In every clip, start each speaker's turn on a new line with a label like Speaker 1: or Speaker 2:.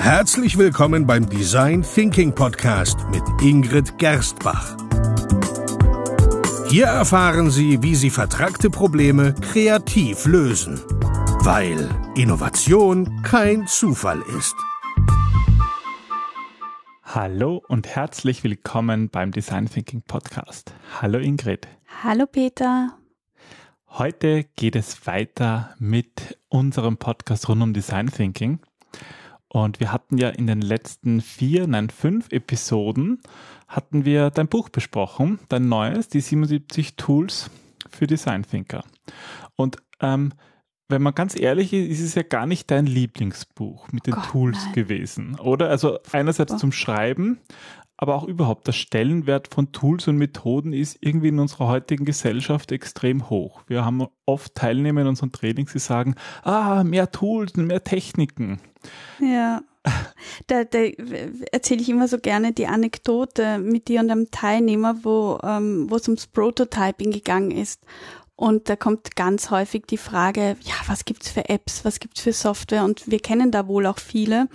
Speaker 1: Herzlich willkommen beim Design Thinking Podcast mit Ingrid Gerstbach. Hier erfahren Sie, wie Sie vertragte Probleme kreativ lösen, weil Innovation kein Zufall ist.
Speaker 2: Hallo und herzlich willkommen beim Design Thinking Podcast. Hallo Ingrid.
Speaker 3: Hallo Peter.
Speaker 2: Heute geht es weiter mit unserem Podcast rund um Design Thinking. Und wir hatten ja in den letzten vier, nein, fünf Episoden hatten wir dein Buch besprochen, dein neues, die 77 Tools für Design Thinker. Und ähm, wenn man ganz ehrlich ist, ist es ja gar nicht dein Lieblingsbuch mit den
Speaker 3: Gott,
Speaker 2: Tools
Speaker 3: nein.
Speaker 2: gewesen, oder? Also einerseits zum Schreiben, aber auch überhaupt der Stellenwert von Tools und Methoden ist irgendwie in unserer heutigen Gesellschaft extrem hoch. Wir haben oft Teilnehmer in unseren Trainings, die sagen, ah, mehr Tools, mehr Techniken.
Speaker 3: Ja. Da, da erzähle ich immer so gerne die Anekdote mit dir und einem Teilnehmer, wo ähm, wo es ums Prototyping gegangen ist. Und da kommt ganz häufig die Frage, ja, was gibt's für Apps, was gibt's für Software? Und wir kennen da wohl auch viele.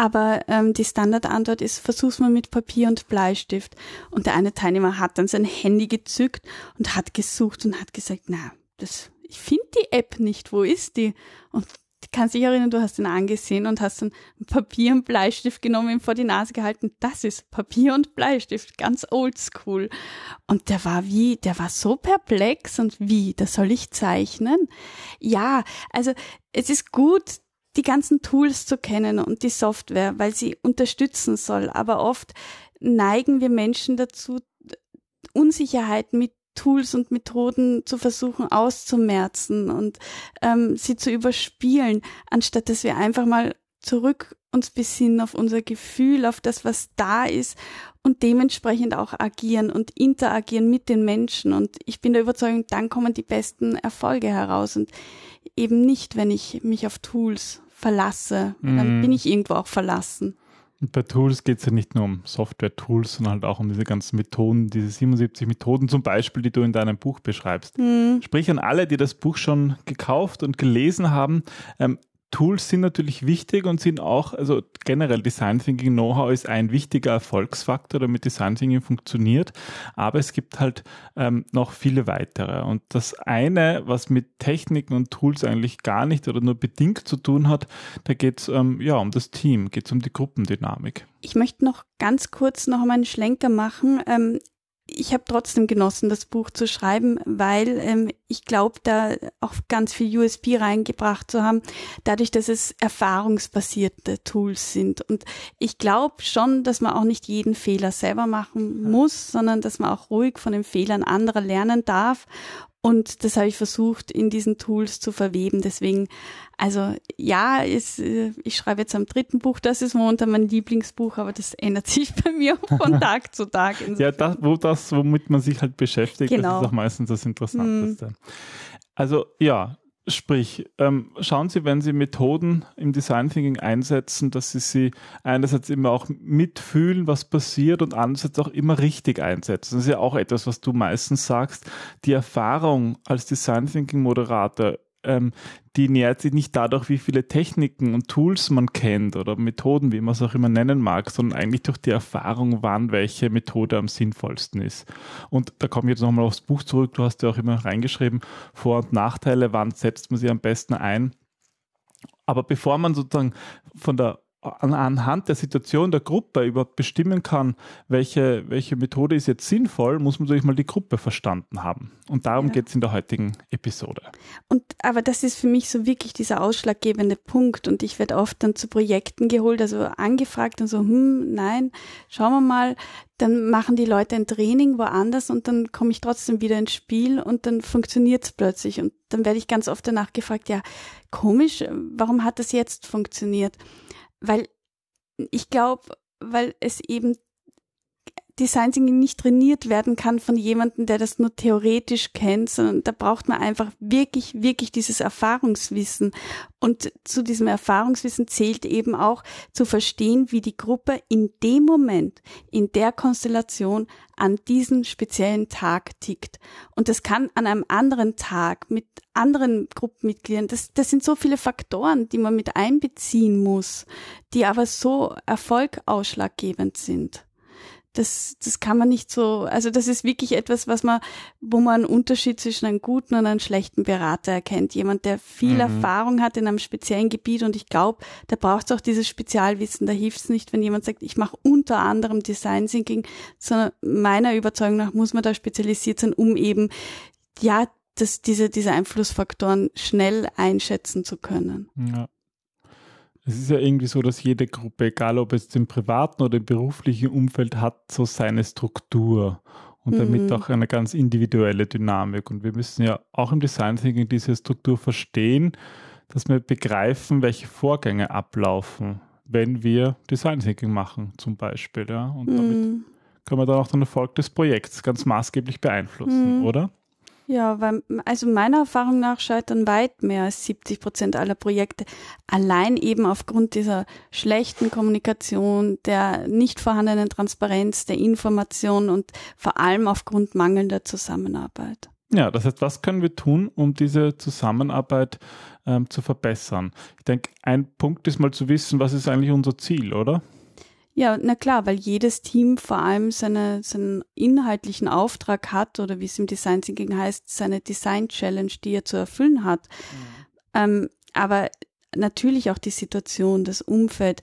Speaker 3: Aber ähm, die Standardantwort ist, versuch's mal mit Papier und Bleistift. Und der eine Teilnehmer hat dann sein Handy gezückt und hat gesucht und hat gesagt, na, das, ich finde die App nicht, wo ist die? Und kannst dich erinnern, du hast ihn angesehen und hast dann Papier und Bleistift genommen, ihm vor die Nase gehalten. Das ist Papier und Bleistift, ganz oldschool. Und der war wie, der war so perplex und wie, das soll ich zeichnen? Ja, also es ist gut, die ganzen Tools zu kennen und die Software, weil sie unterstützen soll. Aber oft neigen wir Menschen dazu, Unsicherheit mit Tools und Methoden zu versuchen auszumerzen und ähm, sie zu überspielen, anstatt dass wir einfach mal zurück uns besinnen auf unser Gefühl, auf das, was da ist und dementsprechend auch agieren und interagieren mit den Menschen. Und ich bin der Überzeugung, dann kommen die besten Erfolge heraus und eben nicht, wenn ich mich auf Tools verlasse. Dann
Speaker 2: Mm.
Speaker 3: bin ich irgendwo auch verlassen.
Speaker 2: Und bei Tools geht es ja nicht nur um Software-Tools, sondern halt auch um diese ganzen Methoden, diese 77 Methoden zum Beispiel, die du in deinem Buch beschreibst.
Speaker 3: Hm.
Speaker 2: Sprich an alle, die das Buch schon gekauft und gelesen haben. Ähm, Tools sind natürlich wichtig und sind auch, also generell Design Thinking Know-how ist ein wichtiger Erfolgsfaktor, damit Design Thinking funktioniert. Aber es gibt halt ähm, noch viele weitere. Und das eine, was mit Techniken und Tools eigentlich gar nicht oder nur bedingt zu tun hat, da geht es ähm, ja um das Team, geht es um die Gruppendynamik.
Speaker 3: Ich möchte noch ganz kurz noch mal einen Schlenker machen. Ähm, ich habe trotzdem genossen, das Buch zu schreiben, weil ähm, ich glaube, da auch ganz viel USB reingebracht zu haben, dadurch, dass es erfahrungsbasierte Tools sind. Und ich glaube schon, dass man auch nicht jeden Fehler selber machen muss, sondern dass man auch ruhig von den Fehlern anderer lernen darf. Und das habe ich versucht, in diesen Tools zu verweben. Deswegen, also ja, ist, äh, ich schreibe jetzt am dritten Buch, das ist momentan mein Lieblingsbuch, aber das ändert sich bei mir von Tag zu Tag.
Speaker 2: Ja,
Speaker 3: Insofern-
Speaker 2: das, wo das, womit man sich halt beschäftigt,
Speaker 3: Genau.
Speaker 2: das ist auch meistens das Interessanteste. Also ja, sprich, ähm, schauen Sie, wenn Sie Methoden im Design Thinking einsetzen, dass Sie sie einerseits immer auch mitfühlen, was passiert und andererseits auch immer richtig einsetzen. Das ist ja auch etwas, was du meistens sagst. Die Erfahrung als Design Thinking Moderator ähm, die nährt sich nicht dadurch, wie viele Techniken und Tools man kennt oder Methoden, wie man es auch immer nennen mag, sondern eigentlich durch die Erfahrung, wann welche Methode am sinnvollsten ist. Und da komme ich jetzt nochmal aufs Buch zurück. Du hast ja auch immer reingeschrieben, Vor- und Nachteile, wann setzt man sie am besten ein. Aber bevor man sozusagen von der anhand der Situation der Gruppe überhaupt bestimmen kann, welche, welche Methode ist jetzt sinnvoll, muss man natürlich mal die Gruppe verstanden haben. Und darum
Speaker 3: Ja.
Speaker 2: geht es in der heutigen Episode.
Speaker 3: Und aber das ist für mich so wirklich dieser ausschlaggebende Punkt. Und ich werde oft dann zu Projekten geholt, also angefragt und so, hm, nein, schauen wir mal. Dann machen die Leute ein Training woanders und dann komme ich trotzdem wieder ins Spiel und dann funktioniert es plötzlich. Und dann werde ich ganz oft danach gefragt, ja, komisch, warum hat das jetzt funktioniert? Weil ich glaube, weil es eben Design Thinking nicht trainiert werden kann von jemandem, der das nur theoretisch kennt, sondern da braucht man einfach wirklich, wirklich dieses Erfahrungswissen. Und zu diesem Erfahrungswissen zählt eben auch zu verstehen, wie die Gruppe in dem Moment, in der Konstellation an diesem speziellen Tag tickt. Und das kann an einem anderen Tag mit anderen Gruppenmitgliedern, das, das sind so viele Faktoren, die man mit einbeziehen muss, die aber so erfolgausschlaggebend sind das, das kann man nicht so, also das ist wirklich etwas, was man, wo man einen Unterschied zwischen einem guten und einem schlechten Berater erkennt. Jemand, der viel mhm. Erfahrung hat in einem speziellen Gebiet und ich glaube, da braucht es auch dieses Spezialwissen. Da hilft es nicht, wenn jemand sagt, ich mache unter anderem Design Thinking, sondern meiner Überzeugung nach muss man da spezialisiert sein, um eben, ja, das, diese, diese Einflussfaktoren schnell einschätzen zu können.
Speaker 2: Ja. Es ist ja irgendwie so, dass jede Gruppe, egal ob es im privaten oder im beruflichen Umfeld, hat so seine Struktur und damit mhm. auch eine ganz individuelle Dynamik. Und wir müssen ja auch im Design Thinking diese Struktur verstehen, dass wir begreifen, welche Vorgänge ablaufen, wenn wir Design Thinking machen, zum Beispiel. Ja? Und mhm. damit können wir dann auch den Erfolg des Projekts ganz maßgeblich beeinflussen, mhm. oder?
Speaker 3: Ja, weil, also meiner Erfahrung nach scheitern weit mehr als 70 Prozent aller Projekte. Allein eben aufgrund dieser schlechten Kommunikation, der nicht vorhandenen Transparenz, der Information und vor allem aufgrund mangelnder Zusammenarbeit.
Speaker 2: Ja, das heißt, was können wir tun, um diese Zusammenarbeit ähm, zu verbessern? Ich denke, ein Punkt ist mal zu wissen, was ist eigentlich unser Ziel, oder?
Speaker 3: Ja, na klar, weil jedes Team vor allem seine, seinen inhaltlichen Auftrag hat oder wie es im Design Thinking heißt, seine Design Challenge, die er zu erfüllen hat. Mhm. Ähm, aber natürlich auch die Situation, das Umfeld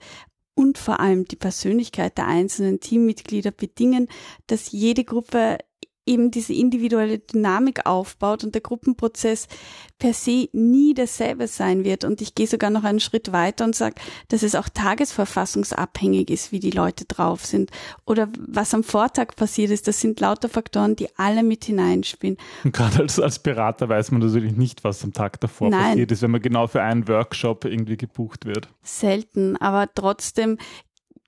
Speaker 3: und vor allem die Persönlichkeit der einzelnen Teammitglieder bedingen, dass jede Gruppe eben diese individuelle Dynamik aufbaut und der Gruppenprozess per se nie dasselbe sein wird. Und ich gehe sogar noch einen Schritt weiter und sage, dass es auch tagesverfassungsabhängig ist, wie die Leute drauf sind. Oder was am Vortag passiert ist, das sind lauter Faktoren, die alle mit hineinspielen.
Speaker 2: Und gerade als, als Berater weiß man natürlich nicht, was am Tag davor Nein. passiert ist, wenn man genau für einen Workshop irgendwie gebucht wird.
Speaker 3: Selten, aber trotzdem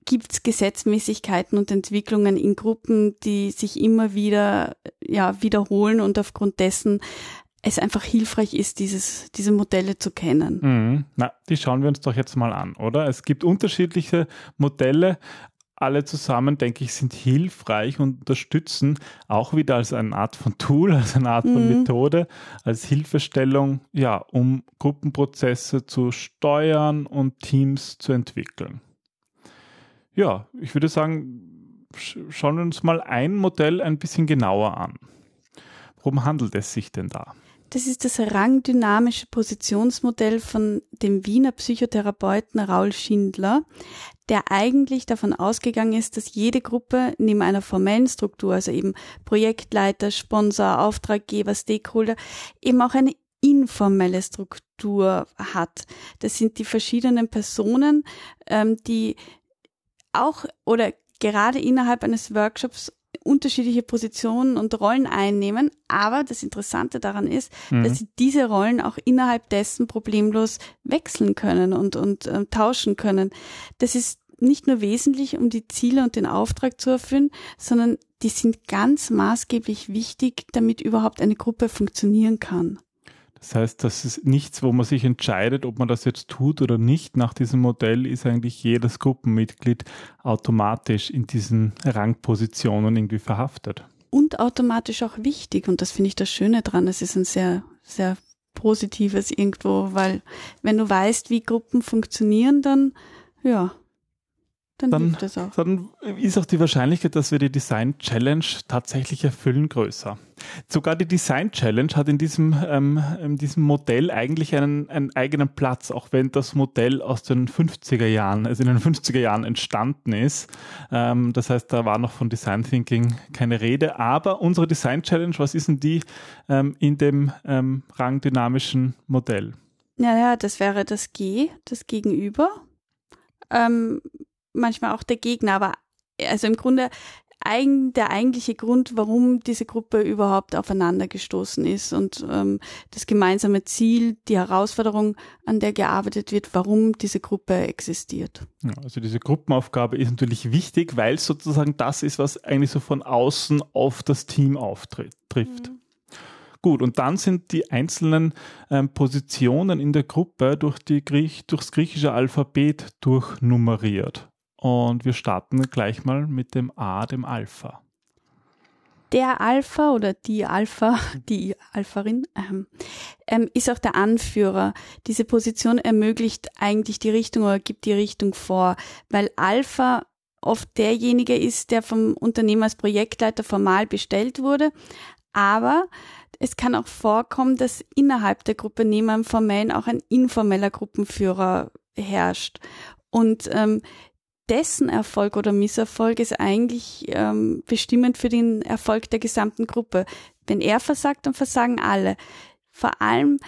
Speaker 3: gibt es Gesetzmäßigkeiten und Entwicklungen in Gruppen, die sich immer wieder ja, wiederholen und aufgrund dessen es einfach hilfreich ist, dieses, diese Modelle zu kennen.
Speaker 2: Mhm. Na, die schauen wir uns doch jetzt mal an, oder? Es gibt unterschiedliche Modelle. Alle zusammen, denke ich, sind hilfreich und unterstützen auch wieder als eine Art von Tool, als eine Art von mhm. Methode, als Hilfestellung, ja, um Gruppenprozesse zu steuern und Teams zu entwickeln ja, ich würde sagen, schauen wir uns mal ein Modell ein bisschen genauer an. Worum handelt es sich denn da?
Speaker 3: Das ist das rangdynamische Positionsmodell von dem Wiener Psychotherapeuten Raul Schindler, der eigentlich davon ausgegangen ist, dass jede Gruppe neben einer formellen Struktur, also eben Projektleiter, Sponsor, Auftraggeber, Stakeholder, eben auch eine informelle Struktur hat. Das sind die verschiedenen Personen, ähm, die auch oder gerade innerhalb eines Workshops unterschiedliche Positionen und Rollen einnehmen. Aber das Interessante daran ist, mhm. dass sie diese Rollen auch innerhalb dessen problemlos wechseln können und, und äh, tauschen können. Das ist nicht nur wesentlich, um die Ziele und den Auftrag zu erfüllen, sondern die sind ganz maßgeblich wichtig, damit überhaupt eine Gruppe funktionieren kann.
Speaker 2: Das heißt, das ist nichts, wo man sich entscheidet, ob man das jetzt tut oder nicht. Nach diesem Modell ist eigentlich jedes Gruppenmitglied automatisch in diesen Rangpositionen irgendwie verhaftet.
Speaker 3: Und automatisch auch wichtig. Und das finde ich das Schöne dran. Es ist ein sehr, sehr positives irgendwo, weil wenn du weißt, wie Gruppen funktionieren, dann, ja, dann, dann, hilft es auch.
Speaker 2: Dann ist auch die Wahrscheinlichkeit, dass wir die Design Challenge tatsächlich erfüllen, größer. Sogar die Design Challenge hat in diesem, ähm, in diesem Modell eigentlich einen, einen eigenen Platz, auch wenn das Modell aus den 50er Jahren, also in den 50er Jahren entstanden ist. Ähm, das heißt, da war noch von Design Thinking keine Rede. Aber unsere Design Challenge, was ist denn die ähm, in dem ähm, rangdynamischen Modell?
Speaker 3: Ja, ja, das wäre das G, das Gegenüber. Ähm, manchmal auch der Gegner, aber also im Grunde der eigentliche Grund, warum diese Gruppe überhaupt aufeinander gestoßen ist und ähm, das gemeinsame Ziel, die Herausforderung, an der gearbeitet wird, warum diese Gruppe existiert.
Speaker 2: Ja, also diese Gruppenaufgabe ist natürlich wichtig, weil es sozusagen das ist, was eigentlich so von außen auf das Team auftrifft. Mhm. Gut, und dann sind die einzelnen ähm, Positionen in der Gruppe durch die Griech durchs griechische Alphabet durchnummeriert. Und wir starten gleich mal mit dem A, dem Alpha.
Speaker 3: Der Alpha oder die Alpha, die Alpharin, ähm, ähm, ist auch der Anführer. Diese Position ermöglicht eigentlich die Richtung oder gibt die Richtung vor, weil Alpha oft derjenige ist, der vom Unternehmen als Projektleiter formal bestellt wurde, aber es kann auch vorkommen, dass innerhalb der Gruppe neben einem formellen auch ein informeller Gruppenführer herrscht. Und ähm, dessen Erfolg oder Misserfolg ist eigentlich ähm, bestimmend für den Erfolg der gesamten Gruppe. Wenn er versagt, dann versagen alle. Vor allem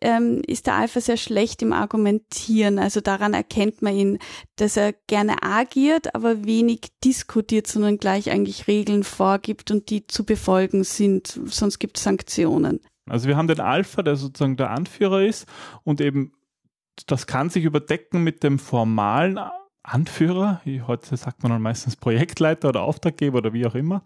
Speaker 3: ähm, ist der Alpha sehr schlecht im Argumentieren. Also daran erkennt man ihn, dass er gerne agiert, aber wenig diskutiert, sondern gleich eigentlich Regeln vorgibt und die zu befolgen sind. Sonst gibt es Sanktionen.
Speaker 2: Also wir haben den Alpha, der sozusagen der Anführer ist und eben das kann sich überdecken mit dem formalen Anführer, heute sagt man dann meistens Projektleiter oder Auftraggeber oder wie auch immer,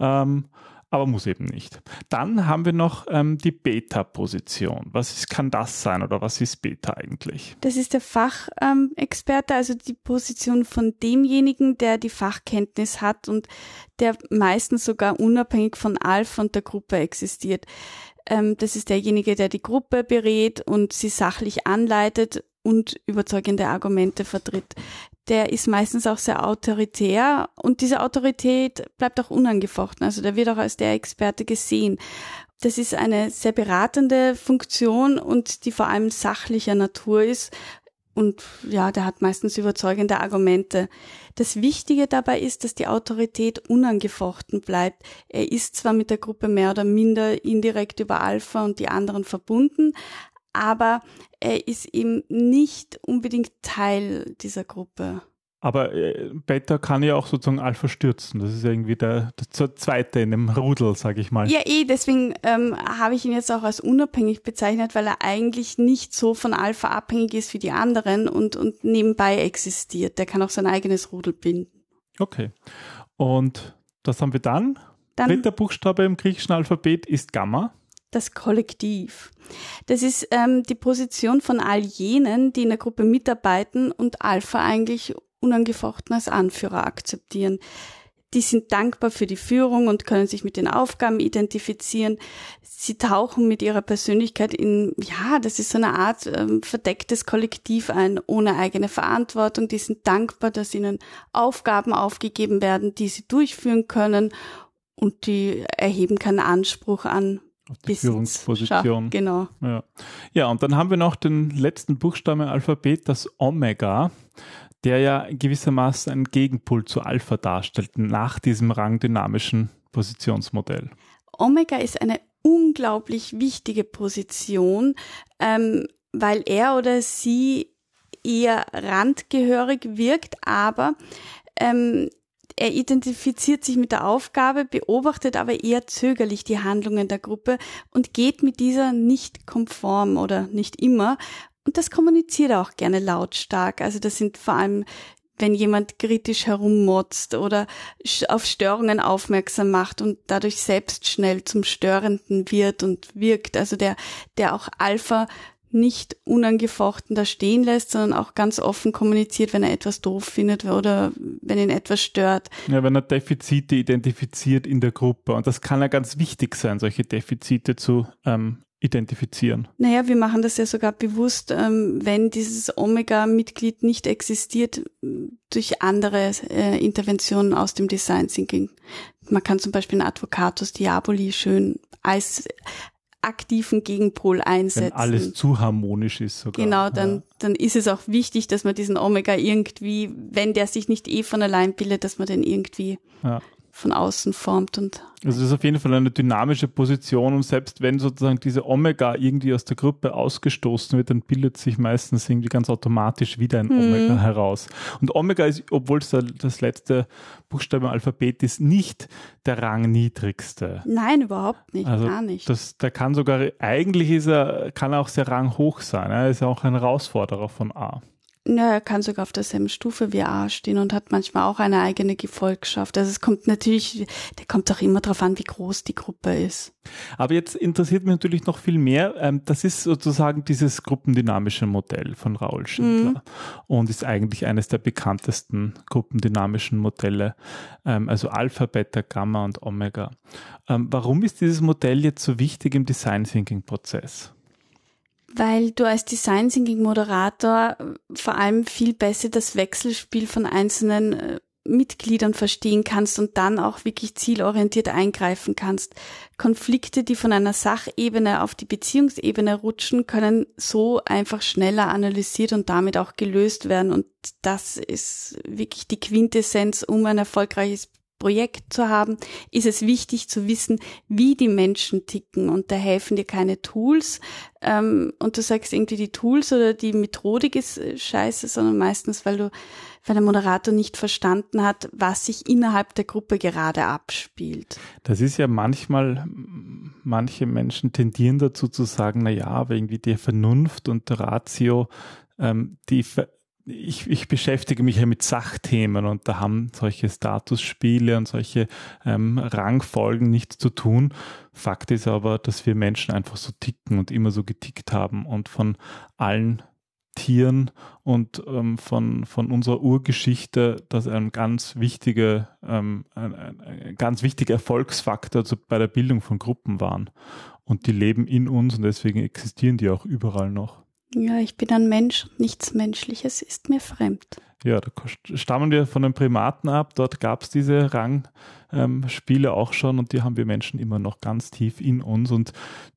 Speaker 2: ähm, aber muss eben nicht. Dann haben wir noch ähm, die Beta-Position. Was ist, kann das sein oder was ist Beta eigentlich?
Speaker 3: Das ist der Fachexperte, ähm, also die Position von demjenigen, der die Fachkenntnis hat und der meistens sogar unabhängig von Alpha und der Gruppe existiert. Ähm, das ist derjenige, der die Gruppe berät und sie sachlich anleitet und überzeugende Argumente vertritt. Der ist meistens auch sehr autoritär und diese Autorität bleibt auch unangefochten. Also der wird auch als der Experte gesehen. Das ist eine sehr beratende Funktion und die vor allem sachlicher Natur ist. Und ja, der hat meistens überzeugende Argumente. Das Wichtige dabei ist, dass die Autorität unangefochten bleibt. Er ist zwar mit der Gruppe mehr oder minder indirekt über Alpha und die anderen verbunden, aber er ist eben nicht unbedingt Teil dieser Gruppe.
Speaker 2: Aber äh, Beta kann ja auch sozusagen Alpha stürzen. Das ist irgendwie der, der zweite in dem Rudel, sage ich mal.
Speaker 3: Ja, eh, deswegen ähm, habe ich ihn jetzt auch als unabhängig bezeichnet, weil er eigentlich nicht so von Alpha abhängig ist wie die anderen und, und nebenbei existiert. Der kann auch sein eigenes Rudel binden.
Speaker 2: Okay. Und was haben wir dann? dann Dritter Buchstabe im griechischen Alphabet ist Gamma
Speaker 3: das Kollektiv. Das ist ähm, die Position von all jenen, die in der Gruppe mitarbeiten und Alpha eigentlich unangefochten als Anführer akzeptieren. Die sind dankbar für die Führung und können sich mit den Aufgaben identifizieren. Sie tauchen mit ihrer Persönlichkeit in, ja, das ist so eine Art ähm, verdecktes Kollektiv ein, ohne eigene Verantwortung. Die sind dankbar, dass ihnen Aufgaben aufgegeben werden, die sie durchführen können und die erheben keinen Anspruch an
Speaker 2: auf die Besitz, Führungsposition.
Speaker 3: genau.
Speaker 2: Ja. ja, und dann haben wir noch den letzten Buchstaben im Alphabet, das Omega, der ja gewissermaßen einen Gegenpol zu Alpha darstellt, nach diesem rangdynamischen Positionsmodell.
Speaker 3: Omega ist eine unglaublich wichtige Position, ähm, weil er oder sie eher randgehörig wirkt, aber ähm, er identifiziert sich mit der Aufgabe, beobachtet aber eher zögerlich die Handlungen der Gruppe und geht mit dieser nicht konform oder nicht immer. Und das kommuniziert er auch gerne lautstark. Also das sind vor allem wenn jemand kritisch herummotzt oder auf Störungen aufmerksam macht und dadurch selbst schnell zum Störenden wird und wirkt. Also der, der auch Alpha nicht unangefochten da stehen lässt, sondern auch ganz offen kommuniziert, wenn er etwas doof findet oder wenn ihn etwas stört.
Speaker 2: Ja, wenn er Defizite identifiziert in der Gruppe. Und das kann ja ganz wichtig sein, solche Defizite zu ähm, identifizieren.
Speaker 3: Naja, wir machen das ja sogar bewusst, ähm, wenn dieses Omega-Mitglied nicht existiert, durch andere äh, Interventionen aus dem Design Thinking. Man kann zum Beispiel einen Advocatus Diaboli schön als aktiven Gegenpol einsetzen.
Speaker 2: Wenn alles zu harmonisch ist sogar.
Speaker 3: Genau, dann, ja. dann ist es auch wichtig, dass man diesen Omega irgendwie, wenn der sich nicht eh von allein bildet, dass man den irgendwie ja. Von außen formt und
Speaker 2: also das ist auf jeden Fall eine dynamische Position und selbst wenn sozusagen diese Omega irgendwie aus der Gruppe ausgestoßen wird, dann bildet sich meistens irgendwie ganz automatisch wieder ein mhm. Omega heraus. Und Omega ist, obwohl es das letzte Buchstabe im Alphabet ist, nicht der rangniedrigste.
Speaker 3: Nein, überhaupt nicht,
Speaker 2: also
Speaker 3: gar nicht.
Speaker 2: Das, der kann sogar, eigentlich ist er, kann er auch sehr ranghoch sein. Er ist ja auch ein Herausforderer von A.
Speaker 3: Ja, er kann sogar auf derselben Stufe wie A stehen und hat manchmal auch eine eigene Gefolgschaft. Also es kommt natürlich, der kommt auch immer darauf an, wie groß die Gruppe ist.
Speaker 2: Aber jetzt interessiert mich natürlich noch viel mehr. Ähm, das ist sozusagen dieses gruppendynamische Modell von Raoul Schindler mhm. und ist eigentlich eines der bekanntesten gruppendynamischen Modelle. Ähm, also Alpha, Beta, Gamma und Omega. Ähm, warum ist dieses Modell jetzt so wichtig im Design Thinking Prozess?
Speaker 3: Weil du als Design Thinking Moderator äh, vor allem viel besser das Wechselspiel von einzelnen äh, Mitgliedern verstehen kannst und dann auch wirklich zielorientiert eingreifen kannst. Konflikte, die von einer Sachebene auf die Beziehungsebene rutschen, können so einfach schneller analysiert und damit auch gelöst werden. Und das ist wirklich die Quintessenz, um ein erfolgreiches Projekt zu haben, ist es wichtig zu wissen, wie die Menschen ticken. Und da helfen dir keine Tools. Ähm, und du sagst irgendwie die Tools oder die Methodik ist äh, scheiße, sondern meistens, weil du, weil der Moderator nicht verstanden hat, was sich innerhalb der Gruppe gerade abspielt.
Speaker 2: Das ist ja manchmal, manche Menschen tendieren dazu zu sagen, na ja, aber irgendwie die Vernunft und der Ratio, ähm, die ich, ich beschäftige mich ja mit Sachthemen und da haben solche Statusspiele und solche ähm, Rangfolgen nichts zu tun. Fakt ist aber, dass wir Menschen einfach so ticken und immer so getickt haben und von allen Tieren und ähm, von, von unserer Urgeschichte, das ein ganz wichtiger, ähm, ein, ein, ganz wichtiger Erfolgsfaktor zu, bei der Bildung von Gruppen waren. Und die leben in uns und deswegen existieren die auch überall noch.
Speaker 3: Ja, ich bin ein Mensch, nichts Menschliches ist mir fremd.
Speaker 2: Ja, da stammen wir von den Primaten ab. Dort gab es diese Rangspiele auch schon und die haben wir Menschen immer noch ganz tief in uns und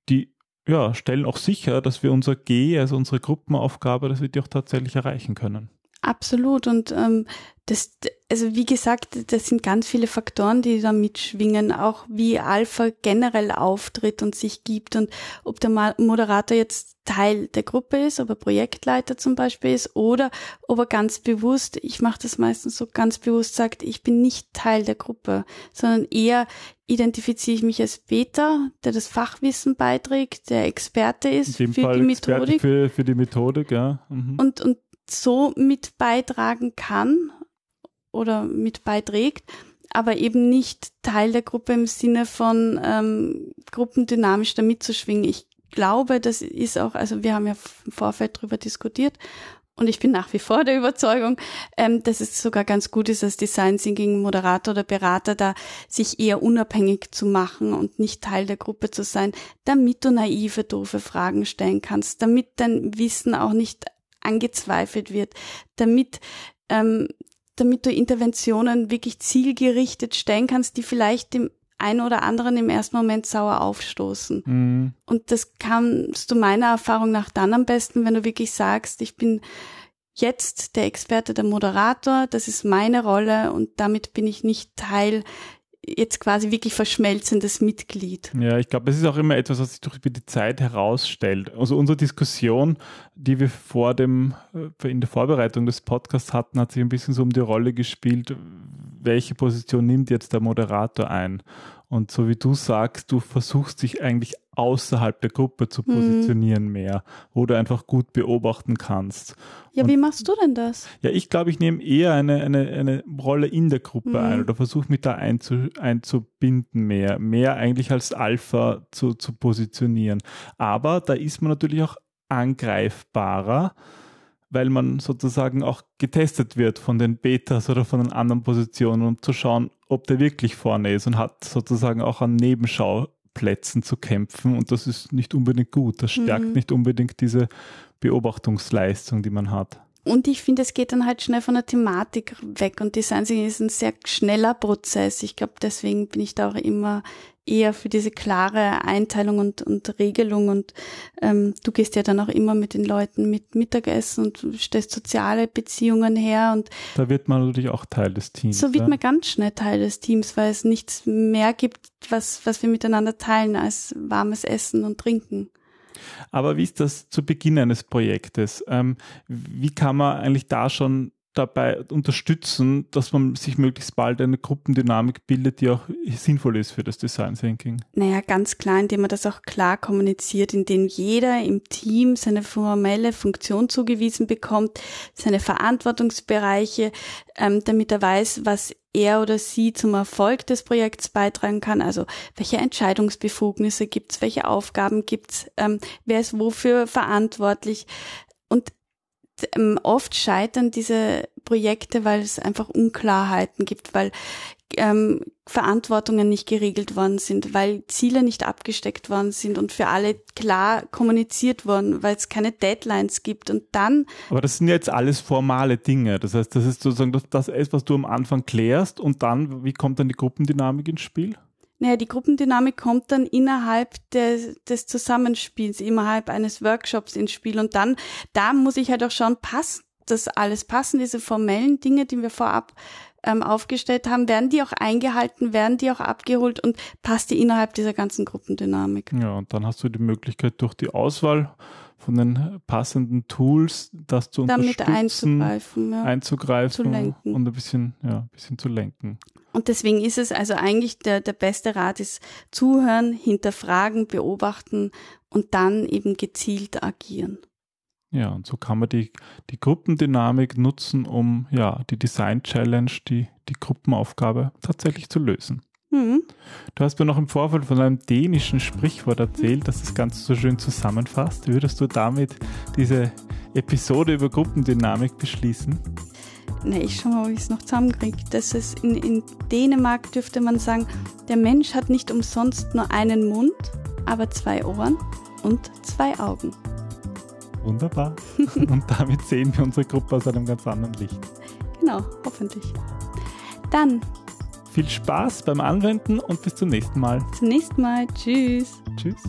Speaker 2: die ja, stellen auch sicher, dass wir unser G, also unsere Gruppenaufgabe, dass wir die auch tatsächlich erreichen können.
Speaker 3: Absolut. Und ähm, das, also wie gesagt, das sind ganz viele Faktoren, die da mitschwingen, auch wie Alpha generell auftritt und sich gibt und ob der Moderator jetzt Teil der Gruppe ist, ob er Projektleiter zum Beispiel ist oder ob er ganz bewusst, ich mache das meistens so ganz bewusst, sagt, ich bin nicht Teil der Gruppe, sondern eher identifiziere ich mich als Beta, der das Fachwissen beiträgt, der Experte ist
Speaker 2: für Fall die Methodik. Für, für die Methodik, ja.
Speaker 3: Mhm. Und, und so mit beitragen kann oder mit beiträgt, aber eben nicht Teil der Gruppe im Sinne von ähm, gruppendynamisch da mitzuschwingen. Ich glaube, das ist auch, also wir haben ja im Vorfeld darüber diskutiert und ich bin nach wie vor der Überzeugung, ähm, dass es sogar ganz gut ist, als Design Thinking Moderator oder Berater da sich eher unabhängig zu machen und nicht Teil der Gruppe zu sein, damit du naive, doofe Fragen stellen kannst, damit dein Wissen auch nicht angezweifelt wird, damit ähm, damit du Interventionen wirklich zielgerichtet stellen kannst, die vielleicht dem einen oder anderen im ersten Moment sauer aufstoßen. Mhm. Und das kannst du meiner Erfahrung nach dann am besten, wenn du wirklich sagst, ich bin jetzt der Experte, der Moderator, das ist meine Rolle und damit bin ich nicht Teil jetzt quasi wirklich verschmelzendes Mitglied.
Speaker 2: Ja, ich glaube, es ist auch immer etwas, was sich durch die Zeit herausstellt. Also unsere Diskussion, die wir vor dem, äh, in der Vorbereitung des Podcasts hatten, hat sich ein bisschen so um die Rolle gespielt, welche Position nimmt jetzt der Moderator ein? Und so wie du sagst, du versuchst dich eigentlich außerhalb der Gruppe zu mhm. positionieren mhm. mehr, wo du einfach gut beobachten kannst.
Speaker 3: Ja, und, wie machst du denn das?
Speaker 2: Ja, ich glaube, ich nehme eher eine, eine, eine Rolle in der Gruppe mhm. ein oder versuche mich da einzu, einzubinden mehr, mehr eigentlich als Alpha zu, zu positionieren. Aber da ist man natürlich auch angreifbarer weil man sozusagen auch getestet wird von den Betas oder von den anderen Positionen, um zu schauen, ob der wirklich vorne ist und hat sozusagen auch an Nebenschauplätzen zu kämpfen. Und das ist nicht unbedingt gut. Das stärkt mhm. nicht unbedingt diese Beobachtungsleistung, die man hat.
Speaker 3: Und ich finde, es geht dann halt schnell von der Thematik weg und Design ist ein sehr schneller Prozess. Ich glaube, deswegen bin ich da auch immer eher für diese klare Einteilung und, und Regelung und ähm, du gehst ja dann auch immer mit den Leuten mit Mittagessen und stellst soziale Beziehungen her und
Speaker 2: da wird man natürlich auch Teil des Teams.
Speaker 3: So wird
Speaker 2: ja?
Speaker 3: man ganz schnell Teil des Teams, weil es nichts mehr gibt, was, was wir miteinander teilen als warmes Essen und Trinken.
Speaker 2: Aber wie ist das zu Beginn eines Projektes? Ähm, wie kann man eigentlich da schon dabei unterstützen, dass man sich möglichst bald eine Gruppendynamik bildet, die auch sinnvoll ist für das Design Thinking?
Speaker 3: Naja, ganz klar, indem man das auch klar kommuniziert, indem jeder im Team seine formelle Funktion zugewiesen bekommt, seine Verantwortungsbereiche, ähm, damit er weiß, was er oder sie zum Erfolg des Projekts beitragen kann. Also welche Entscheidungsbefugnisse gibt's, welche Aufgaben gibt's, ähm, wer ist wofür verantwortlich. Und ähm, oft scheitern diese Projekte, weil es einfach Unklarheiten gibt, weil ähm, Verantwortungen nicht geregelt worden sind, weil Ziele nicht abgesteckt worden sind und für alle klar kommuniziert worden, weil es keine Deadlines gibt und dann.
Speaker 2: Aber das sind jetzt alles formale Dinge. Das heißt, das ist sozusagen das, das ist, was du am Anfang klärst und dann, wie kommt dann die Gruppendynamik ins Spiel?
Speaker 3: Naja, die Gruppendynamik kommt dann innerhalb des, des Zusammenspiels, innerhalb eines Workshops ins Spiel. Und dann, da muss ich halt auch schauen, passt das alles? Passen diese formellen Dinge, die wir vorab ähm, aufgestellt haben, werden die auch eingehalten, werden die auch abgeholt und passt die innerhalb dieser ganzen Gruppendynamik?
Speaker 2: Ja, und dann hast du die Möglichkeit durch die Auswahl von den passenden Tools, das zu
Speaker 3: Damit
Speaker 2: unterstützen,
Speaker 3: einzugreifen, ja.
Speaker 2: einzugreifen und ein bisschen, ja, ein bisschen zu lenken.
Speaker 3: Und deswegen ist es also eigentlich der, der beste Rat ist zuhören, hinterfragen, beobachten und dann eben gezielt agieren.
Speaker 2: Ja, und so kann man die, die Gruppendynamik nutzen, um ja die Design Challenge, die, die Gruppenaufgabe tatsächlich zu lösen.
Speaker 3: Mhm.
Speaker 2: Du hast mir noch im Vorfeld von einem dänischen Sprichwort erzählt, das das Ganze so schön zusammenfasst. Würdest du damit diese Episode über Gruppendynamik beschließen?
Speaker 3: Ne, ich schau mal, ob ich es noch zusammenkriege. Das ist in, in Dänemark dürfte man sagen, der Mensch hat nicht umsonst nur einen Mund, aber zwei Ohren und zwei Augen.
Speaker 2: Wunderbar. und damit sehen wir unsere Gruppe aus einem ganz anderen Licht.
Speaker 3: Genau, hoffentlich. Dann
Speaker 2: Viel Spaß beim Anwenden und bis zum nächsten Mal.
Speaker 3: zum nächsten Mal. Tschüss.
Speaker 2: Tschüss.